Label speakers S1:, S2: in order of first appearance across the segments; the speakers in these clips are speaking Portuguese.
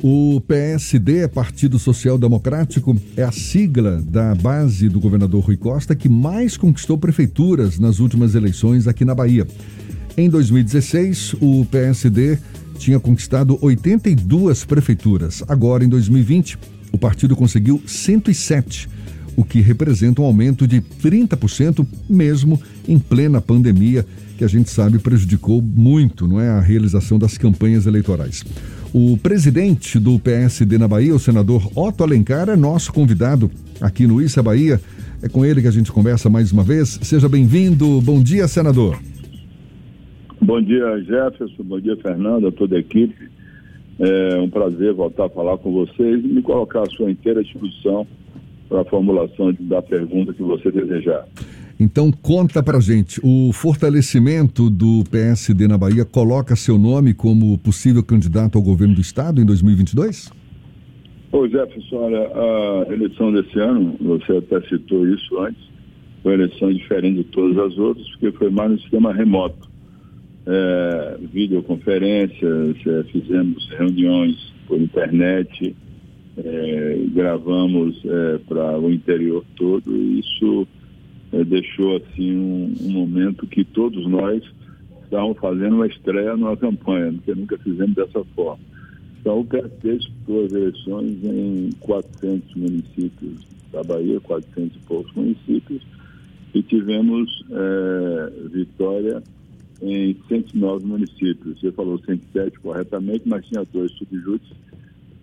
S1: O PSD, Partido Social Democrático, é a sigla da base do governador Rui Costa que mais conquistou prefeituras nas últimas eleições aqui na Bahia. Em 2016, o PSD tinha conquistado 82 prefeituras. Agora, em 2020, o partido conseguiu 107, o que representa um aumento de 30%, mesmo em plena pandemia, que a gente sabe prejudicou muito não é, a realização das campanhas eleitorais. O presidente do PSD na Bahia, o senador Otto Alencar, é nosso convidado aqui no Issa Bahia. É com ele que a gente conversa mais uma vez. Seja bem-vindo. Bom dia, senador.
S2: Bom dia, Jefferson. Bom dia, Fernando, a toda a equipe. É um prazer voltar a falar com vocês e me colocar à sua inteira disposição para a formulação da pergunta que você desejar.
S1: Então conta pra gente, o fortalecimento do PSD na Bahia coloca seu nome como possível candidato ao governo do estado em 2022?
S2: Ô Jefferson, olha, a eleição desse ano, você até citou isso antes, foi uma eleição diferente de todas as outras, porque foi mais no sistema remoto. É, videoconferências, é, fizemos reuniões por internet, é, gravamos é, para o interior todo, e isso é, deixou assim um, um, momento que todos nós estávamos fazendo uma estreia numa campanha, porque nunca fizemos dessa forma. Então o PSD disputou as eleições em 400 municípios da Bahia, 400 e poucos municípios, e tivemos é, vitória em 109 municípios. Você falou 107 corretamente, mas tinha dois subjúdices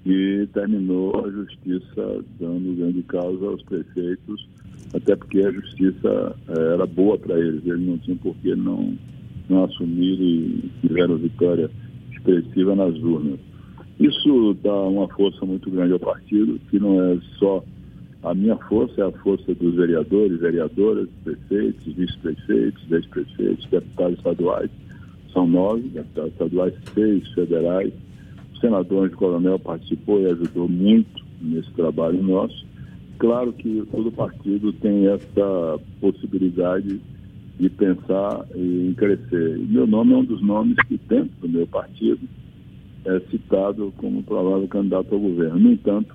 S2: e terminou a justiça dando grande causa aos prefeitos até porque a justiça eh, era boa para eles, eles não tinham por que não, não assumir e tiveram vitória expressiva nas urnas. Isso dá uma força muito grande ao partido, que não é só a minha força, é a força dos vereadores, vereadoras, prefeitos, vice-prefeitos, ex-prefeitos, deputados estaduais, são nove, deputados estaduais, seis federais. O senador Anjo Coronel participou e ajudou muito nesse trabalho nosso. Claro que todo partido tem essa possibilidade de pensar em crescer. Meu nome é um dos nomes que, dentro do meu partido, é citado como provável candidato ao governo. No entanto,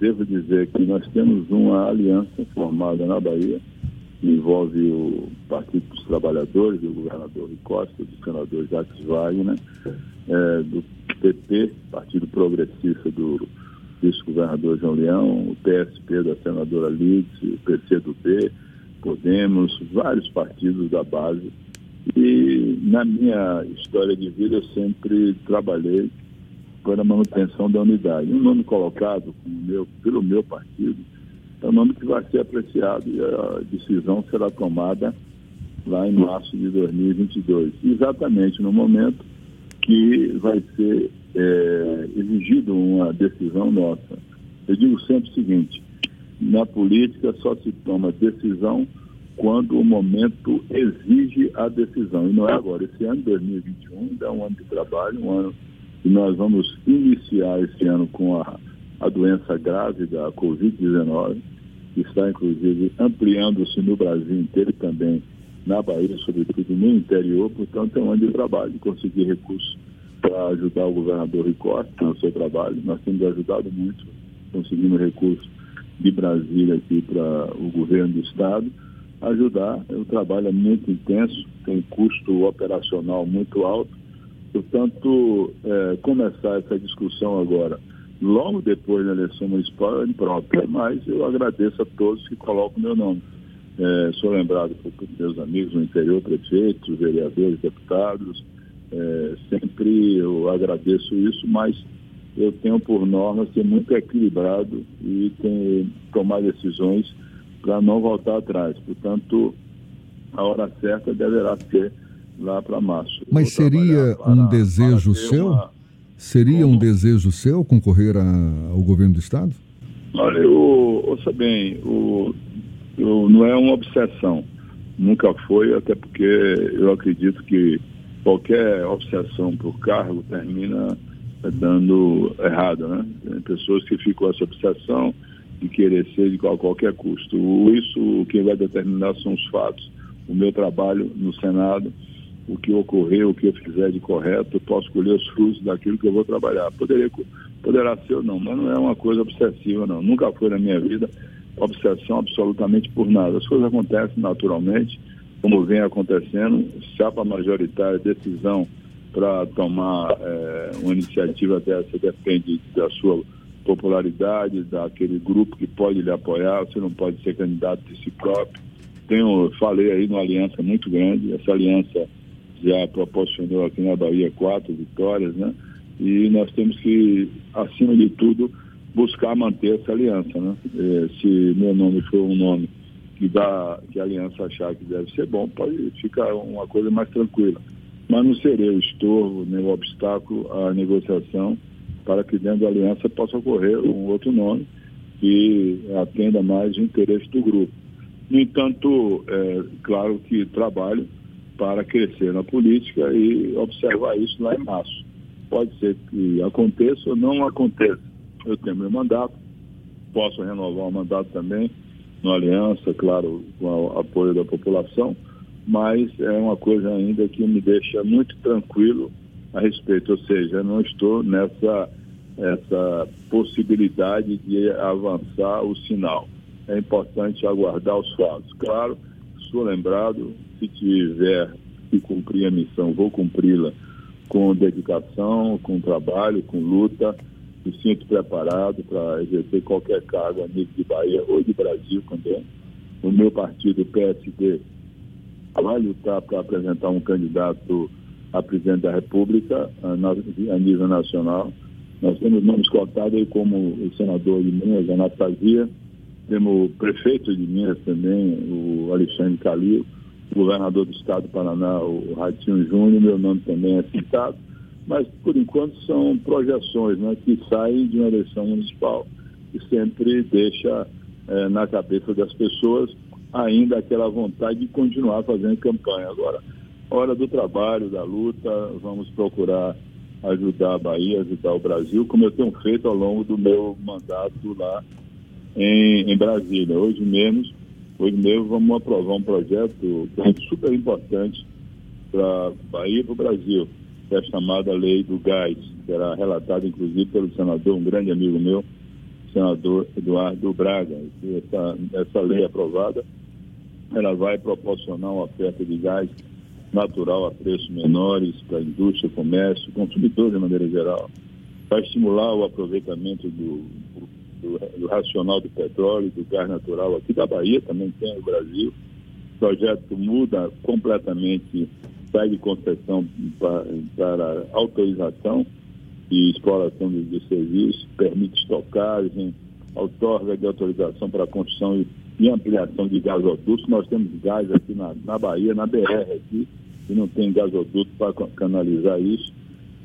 S2: devo dizer que nós temos uma aliança formada na Bahia, que envolve o Partido dos Trabalhadores, do governador Rui Costa, do senador Jacques Wagner, é, do PP, Partido Progressista do vice-governador João Leão, o PSP da senadora Lides, o PCdoB, Podemos, vários partidos da base. E na minha história de vida eu sempre trabalhei para a manutenção da unidade. Um nome colocado meu, pelo meu partido é um nome que vai ser apreciado e a decisão será tomada lá em março de 2022. Exatamente no momento que vai ser é, exigido uma decisão nossa. Eu digo sempre o seguinte: na política só se toma decisão quando o momento exige a decisão. E não é agora. Esse ano, 2021, ainda é um ano de trabalho, um ano que nós vamos iniciar esse ano com a, a doença grave da Covid-19, que está, inclusive, ampliando-se no Brasil inteiro também na Bahia, sobretudo no interior. Portanto, é um ano de trabalho, conseguir recursos para ajudar o governador Ricosta no seu trabalho. Nós temos ajudado muito, conseguindo recursos de Brasília aqui para o governo do Estado. Ajudar, o trabalho é muito intenso, tem custo operacional muito alto. Portanto, é, começar essa discussão agora, logo depois da eleição municipal, é imprópria, mas eu agradeço a todos que colocam meu nome. É, sou lembrado por meus amigos no interior, prefeitos, vereadores, deputados, é, sempre eu agradeço isso, mas eu tenho por norma ser muito equilibrado e tomar decisões para não voltar atrás. Portanto, a hora certa deverá ser lá para março.
S1: Mas seria para, um desejo seu? Uma... Seria um desejo seu concorrer a, ao governo do Estado?
S2: Olha, eu, ouça bem, o, eu, não é uma obsessão. Nunca foi, até porque eu acredito que qualquer obsessão por cargo termina dando errado, né? Tem pessoas que ficam essa obsessão de querer ser de qualquer custo. Isso, quem vai determinar são os fatos. O meu trabalho no Senado, o que ocorreu, o que eu fizer de correto, eu posso colher os frutos daquilo que eu vou trabalhar. Poderia poderá ser ou não, mas não é uma coisa obsessiva, não. Nunca foi na minha vida obsessão absolutamente por nada. As coisas acontecem naturalmente, como vem acontecendo, chapa majoritária, decisão para tomar é, uma iniciativa dessa depende da sua popularidade, daquele grupo que pode lhe apoiar, você não pode ser candidato de si próprio. Tenho, falei aí numa aliança muito grande, essa aliança já proporcionou aqui na Bahia quatro vitórias, né? E nós temos que, acima de tudo, buscar manter essa aliança, né? É, se meu nome for um nome que dá, que a aliança achar que deve ser bom, pode ficar uma coisa mais tranquila. Mas não serei o estorvo nem o obstáculo à negociação para que dentro da aliança possa ocorrer um outro nome que atenda mais o interesse do grupo. No entanto, é claro que trabalho para crescer na política e observar isso lá em março. Pode ser que aconteça ou não aconteça. Eu tenho meu mandato, posso renovar o mandato também, na aliança, claro, com o apoio da população, mas é uma coisa ainda que me deixa muito tranquilo a respeito, ou seja, não estou nessa essa possibilidade de avançar o sinal. É importante aguardar os fatos. Claro, sou lembrado, se tiver que cumprir a missão, vou cumpri-la com dedicação, com trabalho, com luta. Me sinto preparado para exercer qualquer cargo a nível de Bahia ou de Brasil também. O meu partido, PSD, vai lutar para apresentar um candidato a presidente da República a, nível nacional. Nós temos nomes cotados aí como o senador de Minas, Anastasia, temos o prefeito de Minas também, o Alexandre Calil, o governador do estado do Paraná, o Ratinho Júnior, meu nome também é citado, mas por enquanto são projeções né, que saem de uma eleição municipal e sempre deixa é, na cabeça das pessoas ainda aquela vontade de continuar fazendo campanha. Agora, hora do trabalho, da luta, vamos procurar ajudar a Bahia, ajudar o Brasil, como eu tenho feito ao longo do meu mandato lá em, em Brasília. Hoje mesmo, hoje mesmo vamos aprovar um projeto que é super importante para a Bahia e para o Brasil, que é a chamada Lei do Gás, que era relatada inclusive pelo senador, um grande amigo meu, senador Eduardo Braga. Essa, essa lei aprovada, ela vai proporcionar uma oferta de gás natural a preços menores para a indústria, comércio, consumidor de maneira geral. Vai estimular o aproveitamento do, do, do, racional do petróleo, do gás natural aqui da Bahia, também tem no Brasil. O projeto muda completamente, sai de concessão para, para autorização e exploração de, de serviços, permite estocagem, outorga de autorização para construção e, e ampliação de gasodutos. Nós temos gás aqui na, na Bahia, na BR aqui, e não tem gasoduto para canalizar isso.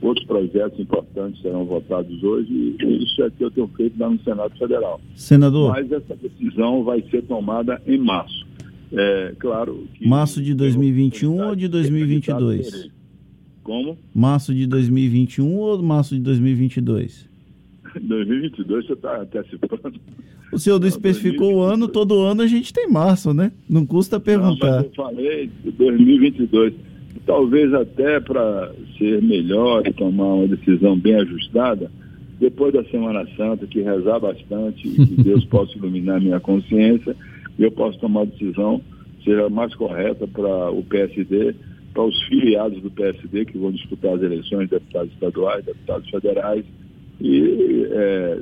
S2: Outros projetos importantes serão votados hoje e isso é que eu tenho feito lá no Senado Federal.
S3: Senador.
S2: Mas essa decisão vai ser tomada em março. É, claro que.
S3: Março de 2021 ou de 2022?
S2: Como?
S3: Março de 2021 ou março de 2022?
S2: 2022 você está antecipando.
S3: O senhor não especificou o ano, todo ano a gente tem março, né? Não custa perguntar. Não,
S2: eu falei 2022. Talvez até para ser melhor e tomar uma decisão bem ajustada, depois da Semana Santa, que rezar bastante, que Deus possa iluminar minha consciência, e eu posso tomar a decisão seja mais correta para o PSD, para os filiados do PSD que vão disputar as eleições, deputados estaduais, deputados federais, e é,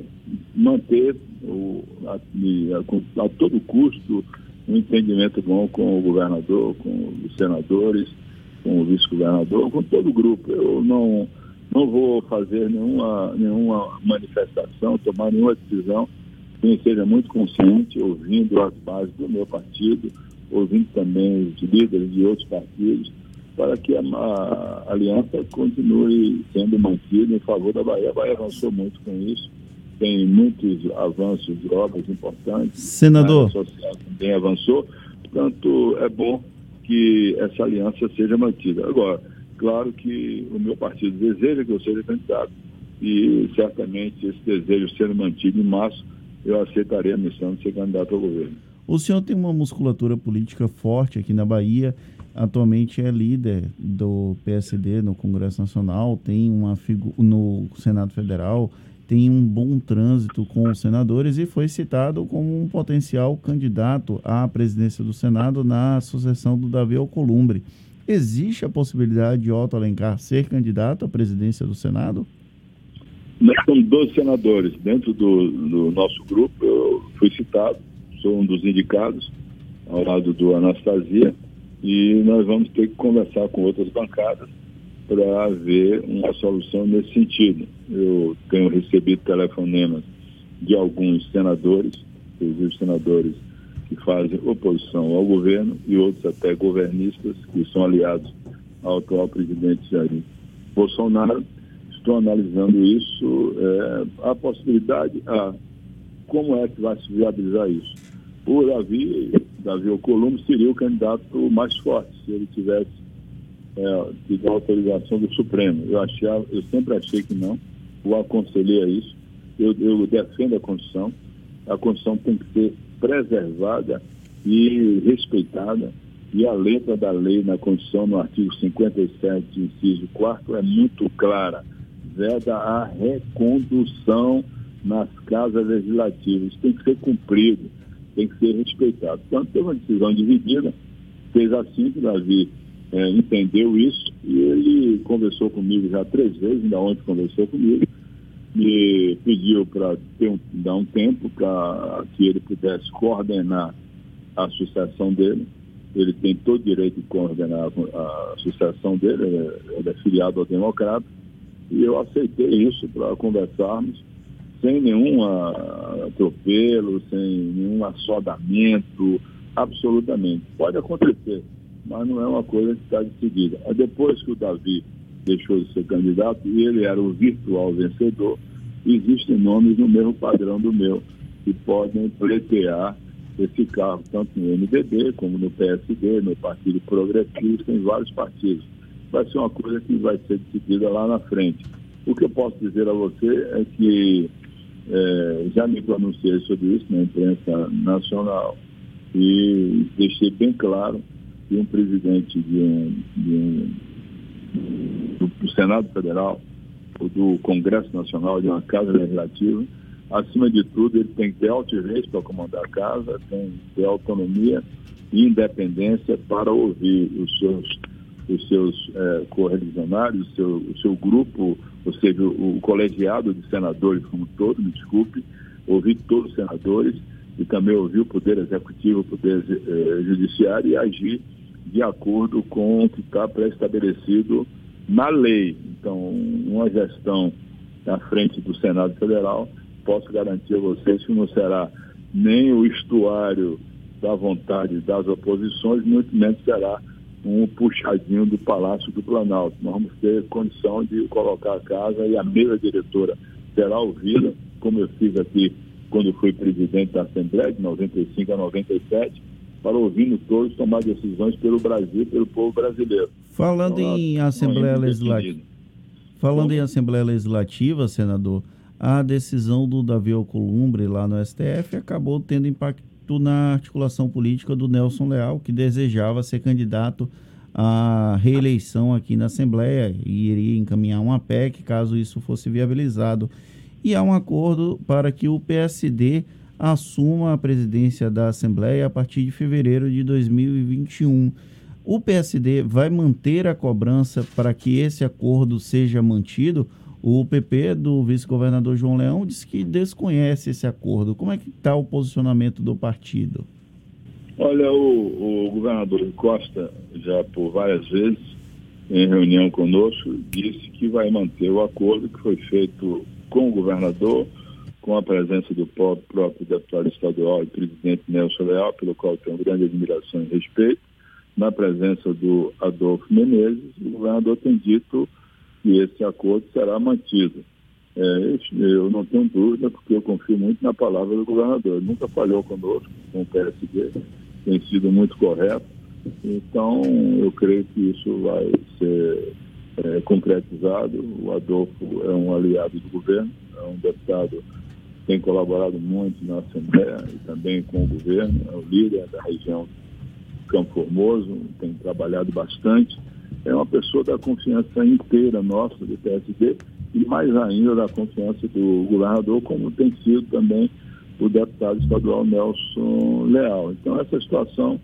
S2: manter o, a, a, a, todo custo um entendimento bom com o governador, com os senadores, com o vice-governador, com todo o grupo. Eu não, não vou fazer nenhuma, nenhuma manifestação, tomar nenhuma decisão quem seja muito consciente, ouvindo as bases do meu partido, ouvindo também os líderes de outros partidos, para que a, a, aliança continue sendo mantida em favor da Bahia. A Bahia avançou muito com isso, tem muitos avanços de obras importantes.
S3: Senador.
S2: A social também avançou, portanto, é bom que essa aliança seja mantida. Agora, claro que o meu partido deseja que eu seja candidato e certamente esse desejo sendo mantido em março, eu aceitarei a missão de ser candidato ao governo.
S3: O senhor tem uma musculatura política forte aqui na Bahia atualmente é líder do PSD no Congresso Nacional, tem uma no Senado Federal, tem um bom trânsito com os senadores e foi citado como um potencial candidato à presidência do Senado na sucessão do Davi Alcolumbre. Existe a possibilidade de Otto Alencar ser candidato à presidência do Senado?
S2: Somos 12 senadores. Dentro do, do nosso grupo, eu fui citado, sou um dos indicados, ao lado do Anastasia, e nós vamos ter que conversar com outras bancadas para haver uma solução nesse sentido. Eu tenho recebido telefonemas de alguns senadores, inclusive senadores que fazem oposição ao governo e outros até governistas que são aliados ao atual presidente Jair Bolsonaro. Estou analisando isso, é, a possibilidade, a, como é que vai se viabilizar isso. O Davi, Davi Alcolumbre seria o candidato mais forte se ele tivesse é, tido a autorização do Supremo. Eu, achava, eu sempre achei que não, o aconselhei a isso. Eu, eu defendo a Constituição. A Constituição tem que ser preservada e respeitada. E a letra da lei na Constituição, no artigo 57, inciso 4, é muito clara. Veda a recondução nas casas legislativas. Isso tem que ser cumprido, tem que ser respeitado. Então, teve uma decisão dividida, fez assim que Davi é, entendeu isso e ele conversou comigo já três vezes, ainda ontem conversou comigo, me pediu para um, dar um tempo para que ele pudesse coordenar a sucessão dele. Ele tem todo o direito de coordenar a sucessão dele, ele é filiado ao Democrata, e eu aceitei isso para conversarmos sem nenhum atropelo, sem nenhum assodamento, absolutamente. Pode acontecer, mas não é uma coisa que está decidida. Depois que o Davi deixou de ser candidato e ele era o virtual vencedor, existem nomes no mesmo padrão do meu que podem pleitear esse cargo, tanto no MDB como no PSD, no Partido Progressista, em vários partidos. Vai ser uma coisa que vai ser decidida lá na frente. O que eu posso dizer a você é que é, já me pronunciei sobre isso na imprensa nacional e deixei bem claro que um presidente de um, de um do, do Senado Federal ou do Congresso Nacional, de uma casa legislativa, acima de tudo, ele tem que ter altivez para comandar a casa, tem que ter autonomia e independência para ouvir os seus, os seus é, correligionários, o seu, o seu grupo, ou seja, o, o colegiado de senadores como todo, me desculpe, ouvir todos os senadores e também ouvir o Poder Executivo, o Poder eh, Judiciário e agir de acordo com o que está pré-estabelecido na lei. Então, uma gestão à frente do Senado Federal, posso garantir a vocês que não será nem o estuário da vontade das oposições, muito menos será um puxadinho do Palácio do Planalto. Nós vamos ter condição de colocar a casa e a mesa diretora será ouvida, como eu fiz aqui quando fui presidente da Assembleia, de 95 a 97, para ouvindo todos tomar decisões pelo Brasil, pelo povo brasileiro.
S3: Falando então, em Assembleia Legislativa, falando em Assembleia Legislativa, senador, a decisão do Davi Alcolumbre lá no STF acabou tendo impacto na articulação política do Nelson Leal, que desejava ser candidato à reeleição aqui na Assembleia e iria encaminhar uma PEC caso isso fosse viabilizado. E há um acordo para que o PSD assuma a presidência da Assembleia a partir de fevereiro de 2021. O PSD vai manter a cobrança para que esse acordo seja mantido? O PP do vice-governador João Leão disse que desconhece esse acordo. Como é que está o posicionamento do partido?
S2: Olha, o, o governador Costa, já por várias vezes, em reunião conosco, disse que vai manter o acordo que foi feito com o governador, com a presença do próprio deputado estadual e presidente Nelson Leal, pelo qual tenho grande admiração e respeito, na presença do Adolfo Menezes, o governador tem dito que esse acordo será mantido. É, eu não tenho dúvida, porque eu confio muito na palavra do governador. Ele nunca falhou conosco, com o PSD, tem sido muito correto. Então, eu creio que isso vai ser é, concretizado. O Adolfo é um aliado do governo, é um deputado tem colaborado muito na Assembleia e também com o governo, é o líder da região Campo Formoso, tem trabalhado bastante. É uma pessoa da confiança inteira nossa do PSD e mais ainda da confiança do governador, como tem sido também o deputado estadual Nelson Leal. Então essa situação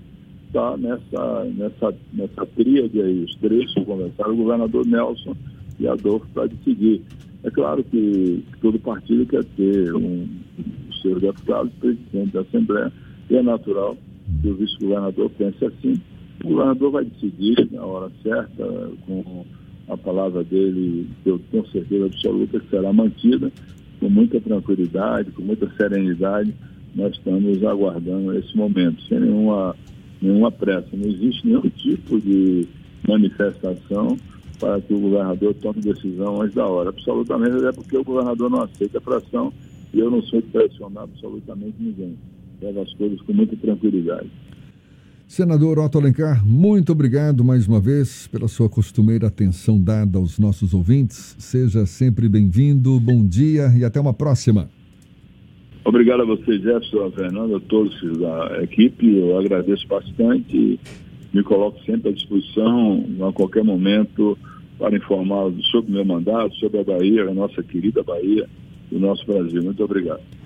S2: está nessa, nessa, nessa tríade aí, os três que conversaram, o governador Nelson e Adolfo para decidir. É claro que, todo partido quer ter um, os seus deputados presidente da Assembleia, e é natural que o vice-governador pense assim. O governador vai decidir na hora certa, com a palavra dele, eu tenho certeza absoluta que será mantida, com muita tranquilidade, com muita serenidade. Nós estamos aguardando esse momento, sem nenhuma, nenhuma pressa. Não existe nenhum tipo de manifestação para que o governador tome decisão antes da hora. Absolutamente, até porque o governador não aceita pressão e eu não sou de pressionar absolutamente ninguém. Leva as coisas com muita tranquilidade.
S1: Senador Otto Alencar, muito obrigado mais uma vez pela sua costumeira atenção dada aos nossos ouvintes. Seja sempre bem-vindo, bom dia e até uma próxima.
S2: Obrigado a você, Jefferson, a Fernando, a todos da equipe. Eu agradeço bastante me coloco sempre à disposição a qualquer momento para informar sobre o meu mandato, sobre a Bahia, a nossa querida Bahia, o nosso Brasil. Muito obrigado.